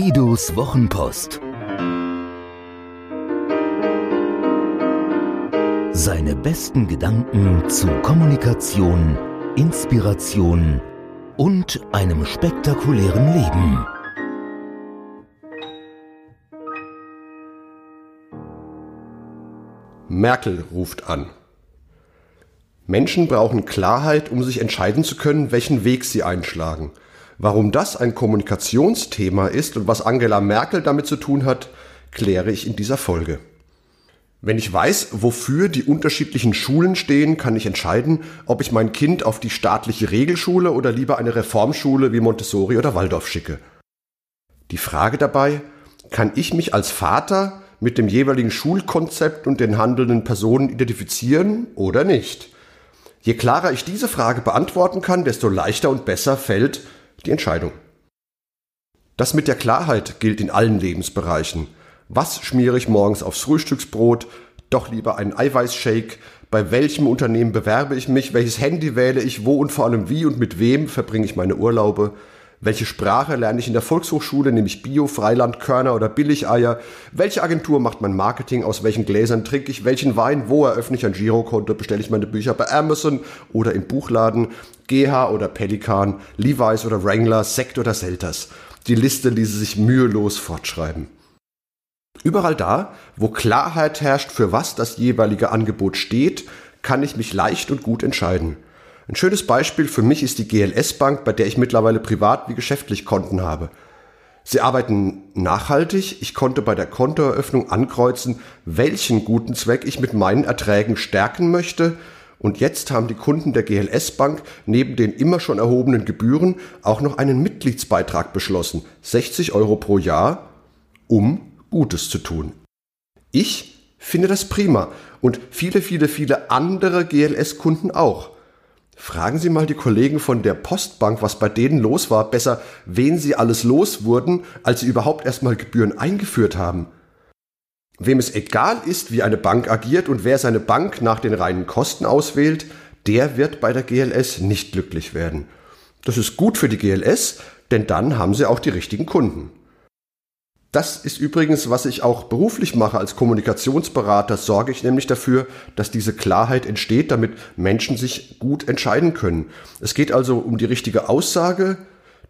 Guidos Wochenpost. Seine besten Gedanken zu Kommunikation, Inspiration und einem spektakulären Leben. Merkel ruft an. Menschen brauchen Klarheit, um sich entscheiden zu können, welchen Weg sie einschlagen. Warum das ein Kommunikationsthema ist und was Angela Merkel damit zu tun hat, kläre ich in dieser Folge. Wenn ich weiß, wofür die unterschiedlichen Schulen stehen, kann ich entscheiden, ob ich mein Kind auf die staatliche Regelschule oder lieber eine Reformschule wie Montessori oder Waldorf schicke. Die Frage dabei, kann ich mich als Vater mit dem jeweiligen Schulkonzept und den handelnden Personen identifizieren oder nicht? Je klarer ich diese Frage beantworten kann, desto leichter und besser fällt die Entscheidung. Das mit der Klarheit gilt in allen Lebensbereichen. Was schmiere ich morgens aufs Frühstücksbrot? Doch lieber einen Eiweißshake? Bei welchem Unternehmen bewerbe ich mich? Welches Handy wähle ich? Wo und vor allem wie und mit wem verbringe ich meine Urlaube? Welche Sprache lerne ich in der Volkshochschule, nämlich Bio, Freiland, Körner oder Billigeier? Welche Agentur macht mein Marketing? Aus welchen Gläsern trinke ich? Welchen Wein? Wo eröffne ich ein Girokonto? Bestelle ich meine Bücher bei Amazon oder im Buchladen? GH oder Pelikan? Levi's oder Wrangler? Sekt oder Selters? Die Liste ließe sich mühelos fortschreiben. Überall da, wo Klarheit herrscht, für was das jeweilige Angebot steht, kann ich mich leicht und gut entscheiden. Ein schönes Beispiel für mich ist die GLS Bank, bei der ich mittlerweile privat wie geschäftlich Konten habe. Sie arbeiten nachhaltig. Ich konnte bei der Kontoeröffnung ankreuzen, welchen guten Zweck ich mit meinen Erträgen stärken möchte. Und jetzt haben die Kunden der GLS Bank neben den immer schon erhobenen Gebühren auch noch einen Mitgliedsbeitrag beschlossen. 60 Euro pro Jahr, um Gutes zu tun. Ich finde das prima und viele, viele, viele andere GLS-Kunden auch. Fragen Sie mal die Kollegen von der Postbank, was bei denen los war, besser, wen sie alles los wurden, als sie überhaupt erstmal Gebühren eingeführt haben. Wem es egal ist, wie eine Bank agiert und wer seine Bank nach den reinen Kosten auswählt, der wird bei der GLS nicht glücklich werden. Das ist gut für die GLS, denn dann haben sie auch die richtigen Kunden. Das ist übrigens, was ich auch beruflich mache als Kommunikationsberater, sorge ich nämlich dafür, dass diese Klarheit entsteht, damit Menschen sich gut entscheiden können. Es geht also um die richtige Aussage,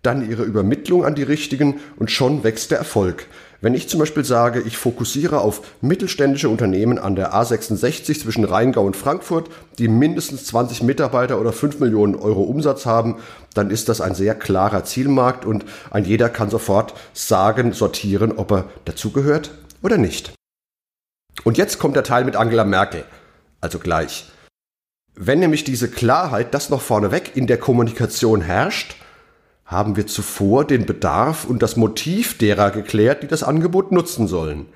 dann ihre Übermittlung an die Richtigen und schon wächst der Erfolg. Wenn ich zum Beispiel sage, ich fokussiere auf mittelständische Unternehmen an der A66 zwischen Rheingau und Frankfurt, die mindestens 20 Mitarbeiter oder 5 Millionen Euro Umsatz haben, dann ist das ein sehr klarer Zielmarkt und ein jeder kann sofort sagen, sortieren, ob er dazugehört oder nicht. Und jetzt kommt der Teil mit Angela Merkel. Also gleich. Wenn nämlich diese Klarheit, das noch vorneweg in der Kommunikation herrscht, haben wir zuvor den Bedarf und das Motiv derer geklärt, die das Angebot nutzen sollen.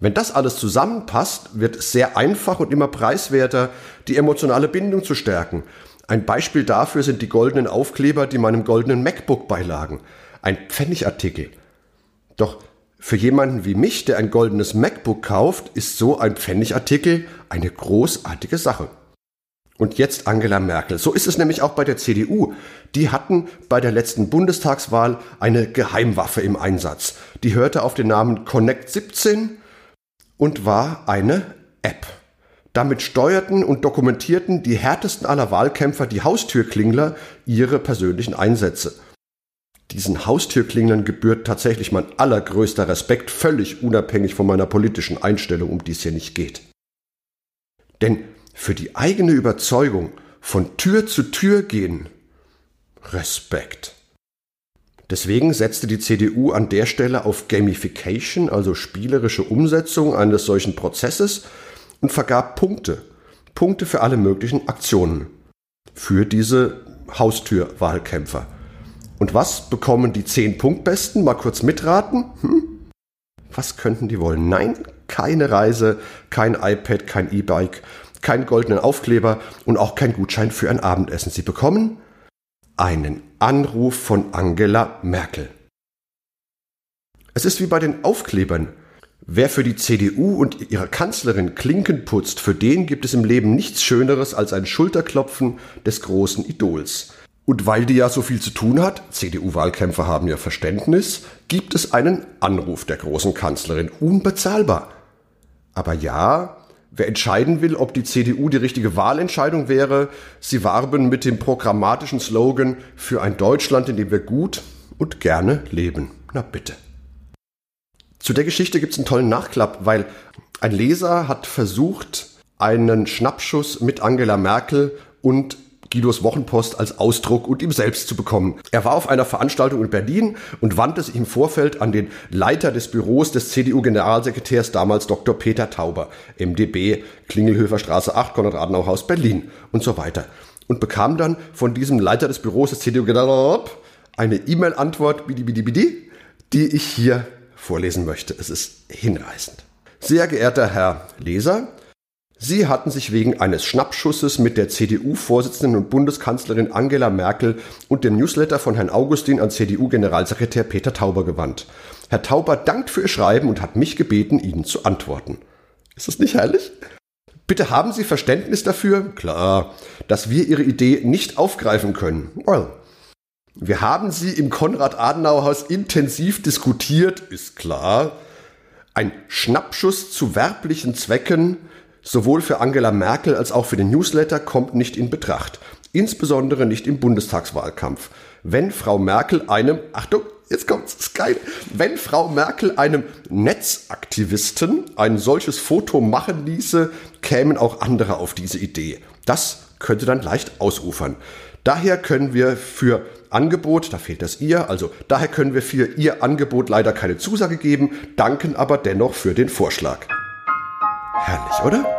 Wenn das alles zusammenpasst, wird es sehr einfach und immer preiswerter, die emotionale Bindung zu stärken. Ein Beispiel dafür sind die goldenen Aufkleber, die meinem goldenen MacBook beilagen. Ein Pfennigartikel. Doch für jemanden wie mich, der ein goldenes MacBook kauft, ist so ein Pfennigartikel eine großartige Sache. Und jetzt Angela Merkel. So ist es nämlich auch bei der CDU. Die hatten bei der letzten Bundestagswahl eine Geheimwaffe im Einsatz. Die hörte auf den Namen Connect 17 und war eine App. Damit steuerten und dokumentierten die härtesten aller Wahlkämpfer, die Haustürklingler, ihre persönlichen Einsätze. Diesen Haustürklinglern gebührt tatsächlich mein allergrößter Respekt, völlig unabhängig von meiner politischen Einstellung, um die es hier nicht geht. Denn für die eigene Überzeugung von Tür zu Tür gehen, Respekt. Deswegen setzte die CDU an der Stelle auf Gamification, also spielerische Umsetzung eines solchen Prozesses und vergab Punkte, Punkte für alle möglichen Aktionen, für diese Haustürwahlkämpfer. Und was bekommen die zehn Punktbesten? Mal kurz mitraten. Hm? Was könnten die wollen? Nein, keine Reise, kein iPad, kein E-Bike, keinen goldenen Aufkleber und auch kein Gutschein für ein Abendessen. Sie bekommen einen Anruf von Angela Merkel. Es ist wie bei den Aufklebern. Wer für die CDU und ihre Kanzlerin Klinken putzt, für den gibt es im Leben nichts Schöneres als ein Schulterklopfen des großen Idols. Und weil die ja so viel zu tun hat, CDU-Wahlkämpfer haben ja Verständnis, gibt es einen Anruf der großen Kanzlerin, unbezahlbar. Aber ja, wer entscheiden will, ob die CDU die richtige Wahlentscheidung wäre, sie warben mit dem programmatischen Slogan für ein Deutschland, in dem wir gut und gerne leben. Na bitte. Zu der Geschichte gibt es einen tollen Nachklapp, weil ein Leser hat versucht, einen Schnappschuss mit Angela Merkel und Guidos Wochenpost als Ausdruck und ihm selbst zu bekommen. Er war auf einer Veranstaltung in Berlin und wandte sich im Vorfeld an den Leiter des Büros des CDU-Generalsekretärs, damals Dr. Peter Tauber, MdB, Klingelhöfer Straße 8, Konrad-Adenauer-Haus, Berlin und so weiter. Und bekam dann von diesem Leiter des Büros des CDU-Generalsekretärs eine E-Mail-Antwort, die ich hier vorlesen möchte. Es ist hinreißend. Sehr geehrter Herr Leser, Sie hatten sich wegen eines Schnappschusses mit der CDU-Vorsitzenden und Bundeskanzlerin Angela Merkel und dem Newsletter von Herrn Augustin an CDU-Generalsekretär Peter Tauber gewandt. Herr Tauber dankt für Ihr Schreiben und hat mich gebeten, Ihnen zu antworten. Ist das nicht herrlich? Bitte haben Sie Verständnis dafür, klar, dass wir Ihre Idee nicht aufgreifen können. Well, wir haben sie im Konrad-Adenauer-Haus intensiv diskutiert, ist klar. Ein Schnappschuss zu werblichen Zwecken sowohl für Angela Merkel als auch für den Newsletter kommt nicht in Betracht. Insbesondere nicht im Bundestagswahlkampf. Wenn Frau Merkel einem, Achtung, jetzt kommt's, ist wenn Frau Merkel einem Netzaktivisten ein solches Foto machen ließe, kämen auch andere auf diese Idee. Das könnte dann leicht ausufern. Daher können wir für Angebot, da fehlt das ihr, also daher können wir für ihr Angebot leider keine Zusage geben, danken aber dennoch für den Vorschlag. Herrlich, oder?